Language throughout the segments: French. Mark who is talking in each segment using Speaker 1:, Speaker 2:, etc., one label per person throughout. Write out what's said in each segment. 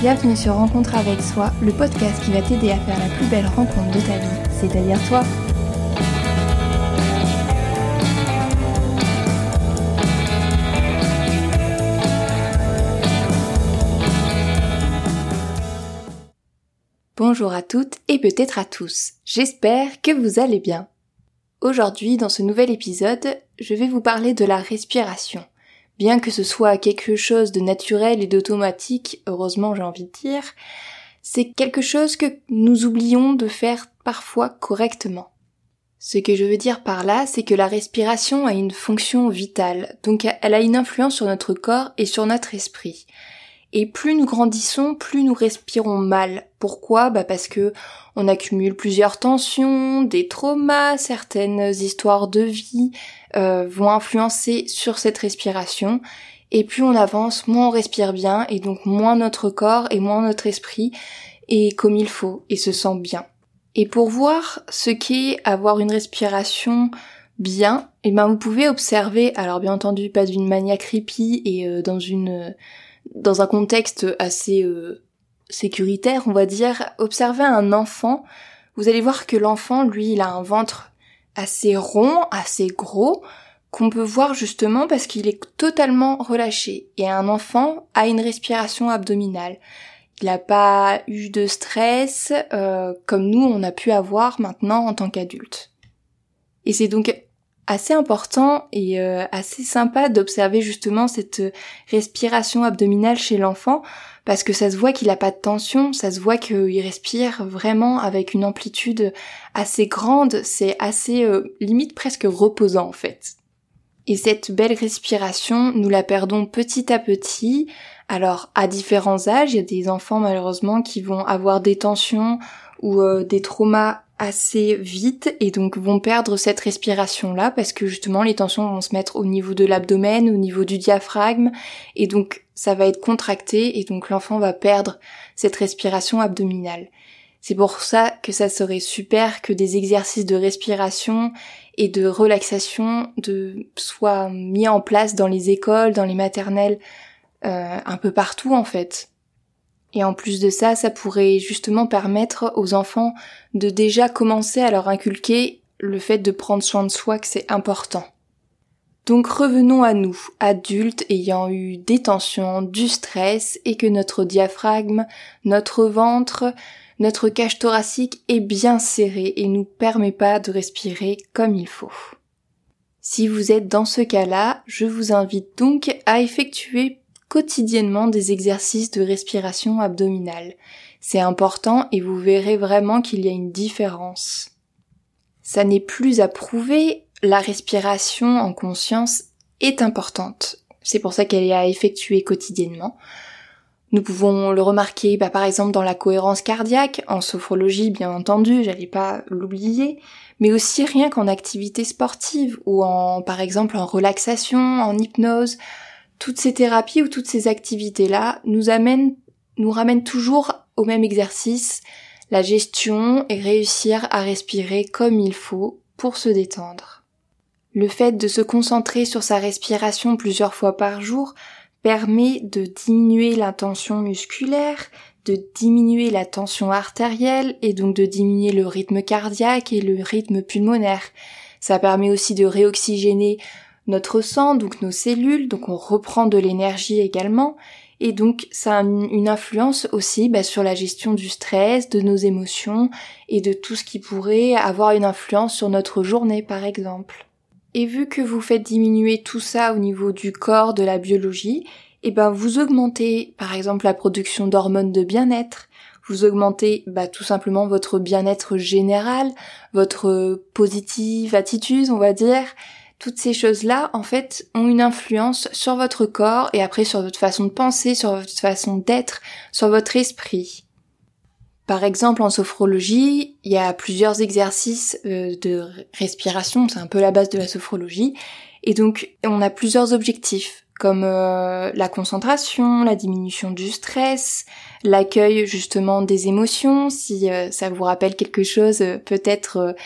Speaker 1: Bienvenue sur Rencontre avec soi, le podcast qui va t'aider à faire la plus belle rencontre de ta vie, c'est-à-dire toi. Bonjour à toutes et peut-être à tous. J'espère que vous allez bien. Aujourd'hui, dans ce nouvel épisode, je vais vous parler de la respiration. Bien que ce soit quelque chose de naturel et d'automatique, heureusement j'ai envie de dire, c'est quelque chose que nous oublions de faire parfois correctement. Ce que je veux dire par là, c'est que la respiration a une fonction vitale, donc elle a une influence sur notre corps et sur notre esprit. Et plus nous grandissons, plus nous respirons mal. Pourquoi? Bah parce que on accumule plusieurs tensions, des traumas, certaines histoires de vie euh, vont influencer sur cette respiration. Et plus on avance, moins on respire bien, et donc moins notre corps et moins notre esprit est comme il faut et se sent bien. Et pour voir ce qu'est avoir une respiration bien, eh ben vous pouvez observer, alors bien entendu pas d'une manière creepy et euh, dans une dans un contexte assez euh, sécuritaire, on va dire, observez un enfant, vous allez voir que l'enfant, lui, il a un ventre assez rond, assez gros, qu'on peut voir justement parce qu'il est totalement relâché. Et un enfant a une respiration abdominale. Il n'a pas eu de stress euh, comme nous on a pu avoir maintenant en tant qu'adulte. Et c'est donc assez important et euh, assez sympa d'observer justement cette respiration abdominale chez l'enfant parce que ça se voit qu'il a pas de tension, ça se voit qu'il respire vraiment avec une amplitude assez grande, c'est assez euh, limite presque reposant en fait. Et cette belle respiration, nous la perdons petit à petit. Alors à différents âges, il y a des enfants malheureusement qui vont avoir des tensions ou euh, des traumas assez vite et donc vont perdre cette respiration là parce que justement les tensions vont se mettre au niveau de l'abdomen, au niveau du diaphragme et donc ça va être contracté et donc l'enfant va perdre cette respiration abdominale. C'est pour ça que ça serait super que des exercices de respiration et de relaxation de soient mis en place dans les écoles, dans les maternelles, euh, un peu partout en fait. Et en plus de ça, ça pourrait justement permettre aux enfants de déjà commencer à leur inculquer le fait de prendre soin de soi, que c'est important. Donc revenons à nous, adultes ayant eu des tensions, du stress et que notre diaphragme, notre ventre, notre cage thoracique est bien serré et nous permet pas de respirer comme il faut. Si vous êtes dans ce cas-là, je vous invite donc à effectuer quotidiennement des exercices de respiration abdominale. C'est important et vous verrez vraiment qu'il y a une différence. Ça n'est plus à prouver, la respiration en conscience est importante. C'est pour ça qu'elle est à effectuer quotidiennement. Nous pouvons le remarquer bah, par exemple dans la cohérence cardiaque, en sophrologie bien entendu, j'allais pas l'oublier, mais aussi rien qu'en activité sportive ou en par exemple en relaxation, en hypnose, toutes ces thérapies ou toutes ces activités-là nous amènent, nous ramènent toujours au même exercice, la gestion et réussir à respirer comme il faut pour se détendre. Le fait de se concentrer sur sa respiration plusieurs fois par jour permet de diminuer la tension musculaire, de diminuer la tension artérielle et donc de diminuer le rythme cardiaque et le rythme pulmonaire. Ça permet aussi de réoxygéner notre sang, donc nos cellules, donc on reprend de l'énergie également, et donc ça a une influence aussi bah, sur la gestion du stress, de nos émotions et de tout ce qui pourrait avoir une influence sur notre journée par exemple. Et vu que vous faites diminuer tout ça au niveau du corps, de la biologie, et eh ben vous augmentez par exemple la production d'hormones de bien-être, vous augmentez bah, tout simplement votre bien-être général, votre positive attitude on va dire, toutes ces choses-là, en fait, ont une influence sur votre corps et après sur votre façon de penser, sur votre façon d'être, sur votre esprit. Par exemple, en sophrologie, il y a plusieurs exercices euh, de respiration, c'est un peu la base de la sophrologie, et donc on a plusieurs objectifs, comme euh, la concentration, la diminution du stress, l'accueil justement des émotions, si euh, ça vous rappelle quelque chose, peut-être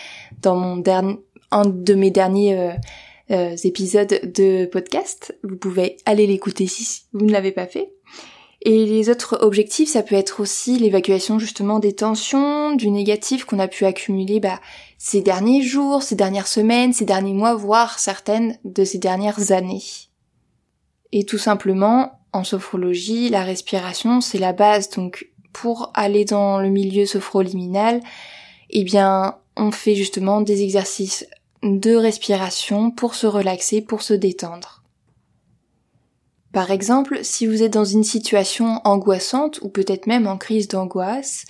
Speaker 1: dans mon dernier un de mes derniers euh, euh, épisodes de podcast. Vous pouvez aller l'écouter si vous ne l'avez pas fait. Et les autres objectifs, ça peut être aussi l'évacuation justement des tensions, du négatif qu'on a pu accumuler bah, ces derniers jours, ces dernières semaines, ces derniers mois, voire certaines de ces dernières années. Et tout simplement, en sophrologie, la respiration, c'est la base. Donc, pour aller dans le milieu sophroliminal, eh bien, on fait justement des exercices de respiration pour se relaxer, pour se détendre. Par exemple, si vous êtes dans une situation angoissante ou peut-être même en crise d'angoisse,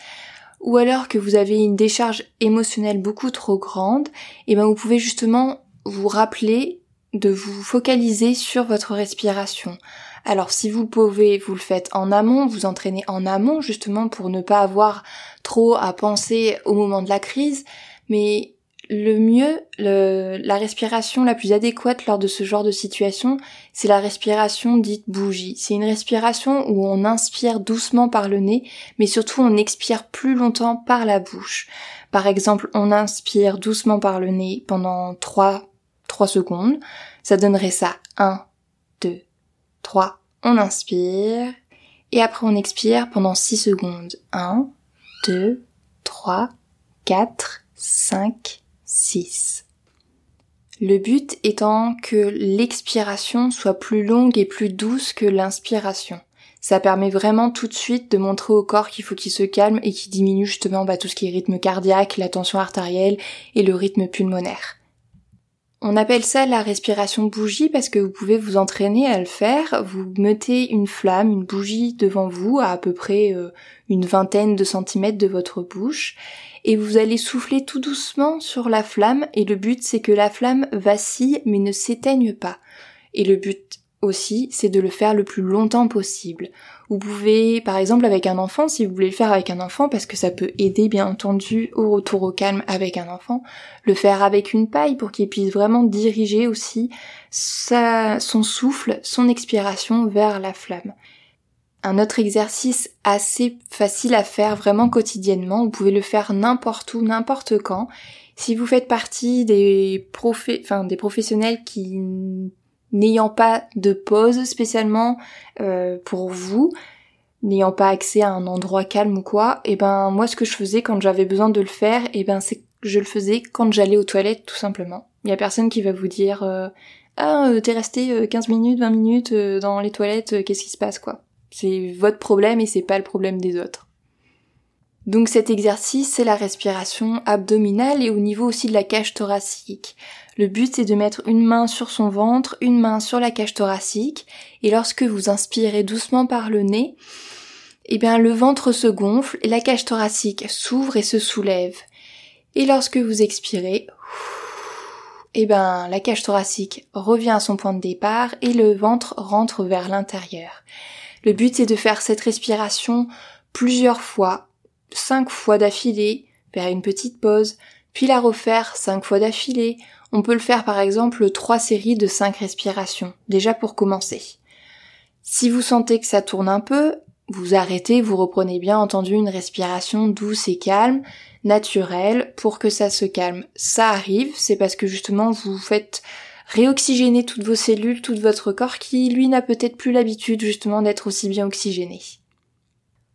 Speaker 1: ou alors que vous avez une décharge émotionnelle beaucoup trop grande, et eh ben vous pouvez justement vous rappeler de vous focaliser sur votre respiration. Alors si vous pouvez, vous le faites en amont, vous entraînez en amont justement pour ne pas avoir trop à penser au moment de la crise, mais le mieux, la respiration la plus adéquate lors de ce genre de situation, c'est la respiration dite bougie. C'est une respiration où on inspire doucement par le nez, mais surtout on expire plus longtemps par la bouche. Par exemple, on inspire doucement par le nez pendant 3, 3 secondes. Ça donnerait ça. 1, 2, 3. On inspire. Et après on expire pendant 6 secondes. 1, 2, 3, 4, 5, 6. Le but étant que l'expiration soit plus longue et plus douce que l'inspiration. Ça permet vraiment tout de suite de montrer au corps qu'il faut qu'il se calme et qu'il diminue justement bah, tout ce qui est rythme cardiaque, la tension artérielle et le rythme pulmonaire. On appelle ça la respiration bougie parce que vous pouvez vous entraîner à le faire. Vous mettez une flamme, une bougie devant vous à à peu près euh, une vingtaine de centimètres de votre bouche et vous allez souffler tout doucement sur la flamme et le but c'est que la flamme vacille mais ne s'éteigne pas. Et le but aussi, c'est de le faire le plus longtemps possible. Vous pouvez, par exemple, avec un enfant, si vous voulez le faire avec un enfant, parce que ça peut aider, bien entendu, au retour au calme avec un enfant, le faire avec une paille pour qu'il puisse vraiment diriger aussi sa, son souffle, son expiration vers la flamme. Un autre exercice assez facile à faire vraiment quotidiennement, vous pouvez le faire n'importe où, n'importe quand. Si vous faites partie des, enfin, des professionnels qui n'ayant pas de pause spécialement euh, pour vous, n'ayant pas accès à un endroit calme ou quoi, et eh ben moi ce que je faisais quand j'avais besoin de le faire, et eh ben c'est je le faisais quand j'allais aux toilettes tout simplement. Il y a personne qui va vous dire euh, ah euh, t'es resté 15 minutes, 20 minutes dans les toilettes, qu'est-ce qui se passe quoi. C'est votre problème et c'est pas le problème des autres. Donc cet exercice, c'est la respiration abdominale et au niveau aussi de la cage thoracique. Le but c'est de mettre une main sur son ventre, une main sur la cage thoracique et lorsque vous inspirez doucement par le nez, eh bien le ventre se gonfle et la cage thoracique s'ouvre et se soulève. Et lorsque vous expirez, eh ben la cage thoracique revient à son point de départ et le ventre rentre vers l'intérieur. Le but c'est de faire cette respiration plusieurs fois, cinq fois d'affilée, faire une petite pause, puis la refaire cinq fois d'affilée. On peut le faire par exemple trois séries de cinq respirations, déjà pour commencer. Si vous sentez que ça tourne un peu, vous arrêtez, vous reprenez bien entendu une respiration douce et calme, naturelle, pour que ça se calme. Ça arrive, c'est parce que justement vous faites réoxygéner toutes vos cellules, tout votre corps qui, lui, n'a peut-être plus l'habitude justement d'être aussi bien oxygéné.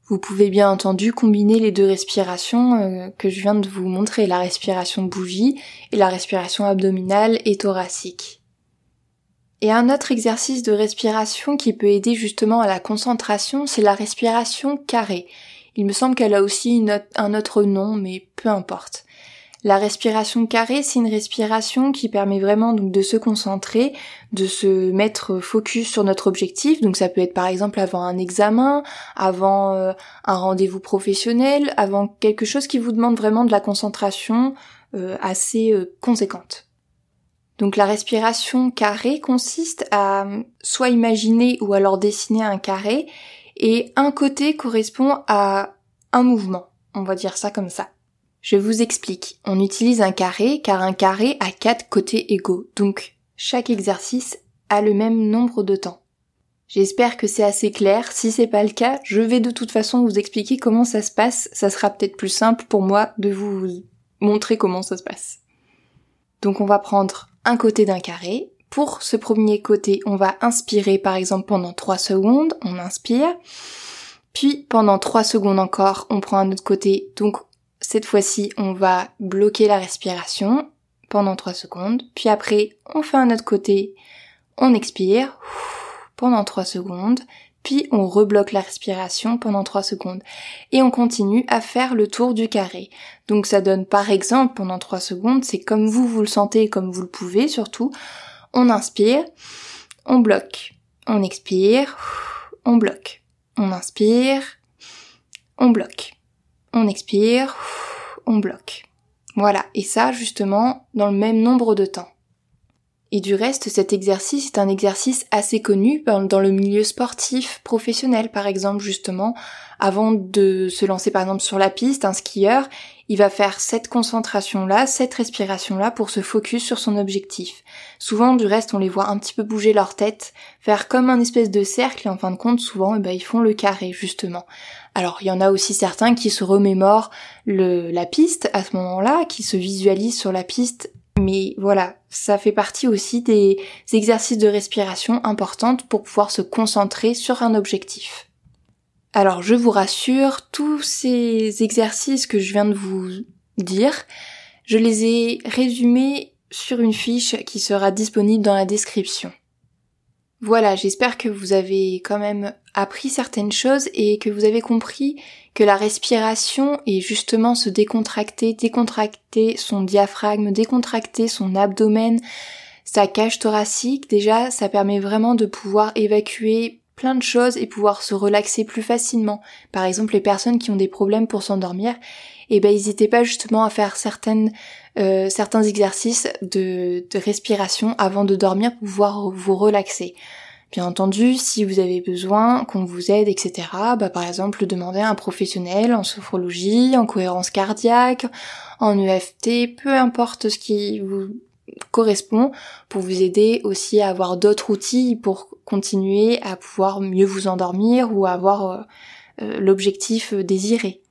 Speaker 1: Vous pouvez bien entendu combiner les deux respirations euh, que je viens de vous montrer, la respiration bougie et la respiration abdominale et thoracique. Et un autre exercice de respiration qui peut aider justement à la concentration, c'est la respiration carrée. Il me semble qu'elle a aussi un autre nom, mais peu importe. La respiration carrée, c'est une respiration qui permet vraiment donc de se concentrer, de se mettre focus sur notre objectif. Donc ça peut être par exemple avant un examen, avant euh, un rendez-vous professionnel, avant quelque chose qui vous demande vraiment de la concentration euh, assez euh, conséquente. Donc la respiration carrée consiste à soit imaginer ou alors dessiner un carré et un côté correspond à un mouvement. On va dire ça comme ça. Je vous explique. On utilise un carré car un carré a quatre côtés égaux. Donc, chaque exercice a le même nombre de temps. J'espère que c'est assez clair. Si c'est pas le cas, je vais de toute façon vous expliquer comment ça se passe. Ça sera peut-être plus simple pour moi de vous montrer comment ça se passe. Donc on va prendre un côté d'un carré. Pour ce premier côté, on va inspirer par exemple pendant 3 secondes. On inspire. Puis pendant 3 secondes encore, on prend un autre côté. Donc cette fois-ci, on va bloquer la respiration pendant 3 secondes. Puis après, on fait un autre côté. On expire pendant 3 secondes puis on rebloque la respiration pendant 3 secondes. Et on continue à faire le tour du carré. Donc ça donne par exemple pendant 3 secondes, c'est comme vous vous le sentez, comme vous le pouvez surtout. On inspire, on bloque, on expire, on bloque, on inspire, on bloque, on expire, on bloque. Voilà, et ça justement dans le même nombre de temps. Et du reste, cet exercice est un exercice assez connu dans le milieu sportif professionnel, par exemple, justement. Avant de se lancer, par exemple, sur la piste, un skieur, il va faire cette concentration-là, cette respiration-là pour se focus sur son objectif. Souvent, du reste, on les voit un petit peu bouger leur tête, faire comme un espèce de cercle, et en fin de compte, souvent, eh ben, ils font le carré, justement. Alors, il y en a aussi certains qui se remémorent la piste à ce moment-là, qui se visualisent sur la piste mais voilà, ça fait partie aussi des exercices de respiration importantes pour pouvoir se concentrer sur un objectif. Alors je vous rassure, tous ces exercices que je viens de vous dire, je les ai résumés sur une fiche qui sera disponible dans la description. Voilà, j'espère que vous avez quand même appris certaines choses et que vous avez compris que la respiration est justement se décontracter, décontracter son diaphragme, décontracter son abdomen, sa cage thoracique. Déjà, ça permet vraiment de pouvoir évacuer plein de choses et pouvoir se relaxer plus facilement. Par exemple, les personnes qui ont des problèmes pour s'endormir, eh ben, n'hésitez pas justement à faire certaines, euh, certains exercices de respiration avant de dormir pour pouvoir vous relaxer. Bien entendu, si vous avez besoin qu'on vous aide, etc., bah, par exemple, demander à un professionnel en sophrologie, en cohérence cardiaque, en EFT, peu importe ce qui vous correspond, pour vous aider aussi à avoir d'autres outils pour continuer à pouvoir mieux vous endormir ou avoir euh, euh, l'objectif désiré.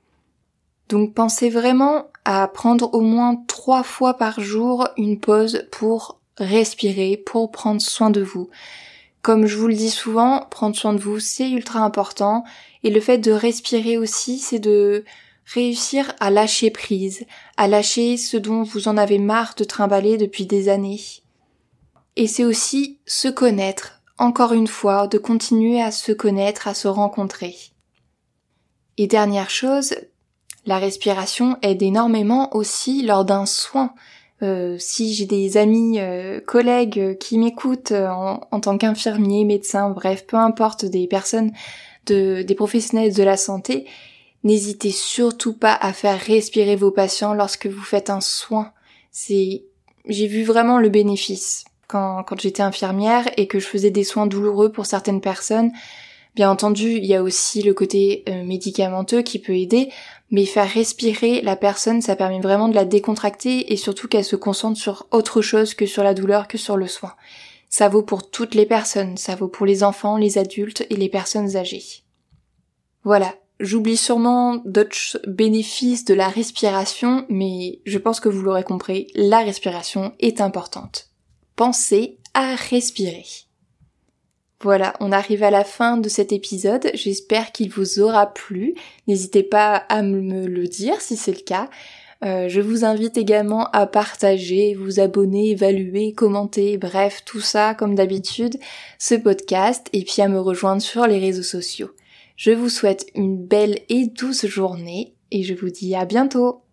Speaker 1: Donc pensez vraiment à prendre au moins trois fois par jour une pause pour respirer, pour prendre soin de vous. Comme je vous le dis souvent, prendre soin de vous, c'est ultra important. Et le fait de respirer aussi, c'est de réussir à lâcher prise, à lâcher ce dont vous en avez marre de trimballer depuis des années. Et c'est aussi se connaître, encore une fois, de continuer à se connaître, à se rencontrer. Et dernière chose, la respiration aide énormément aussi lors d'un soin. Euh, si j'ai des amis, euh, collègues euh, qui m'écoutent en, tant qu'infirmier, médecin, bref, peu importe, des personnes, de, des professionnels de la santé, n'hésitez surtout pas à faire respirer vos patients lorsque vous faites un soin. C'est, j'ai vu vraiment le bénéfice quand, quand j'étais infirmière et que je faisais des soins douloureux pour certaines personnes. Bien entendu, il y a aussi le côté médicamenteux qui peut aider, mais faire respirer la personne, ça permet vraiment de la décontracter et surtout qu'elle se concentre sur autre chose que sur la douleur, que sur le soin. Ça vaut pour toutes les personnes, ça vaut pour les enfants, les adultes et les personnes âgées. Voilà, j'oublie sûrement d'autres bénéfices de la respiration, mais je pense que vous l'aurez compris, la respiration est importante. Pensez à respirer. Voilà, on arrive à la fin de cet épisode. J'espère qu'il vous aura plu. N'hésitez pas à me le dire si c'est le cas. Euh, je vous invite également à partager, vous abonner, évaluer, commenter, bref, tout ça comme d'habitude, ce podcast, et puis à me rejoindre sur les réseaux sociaux. Je vous souhaite une belle et douce journée, et je vous dis à bientôt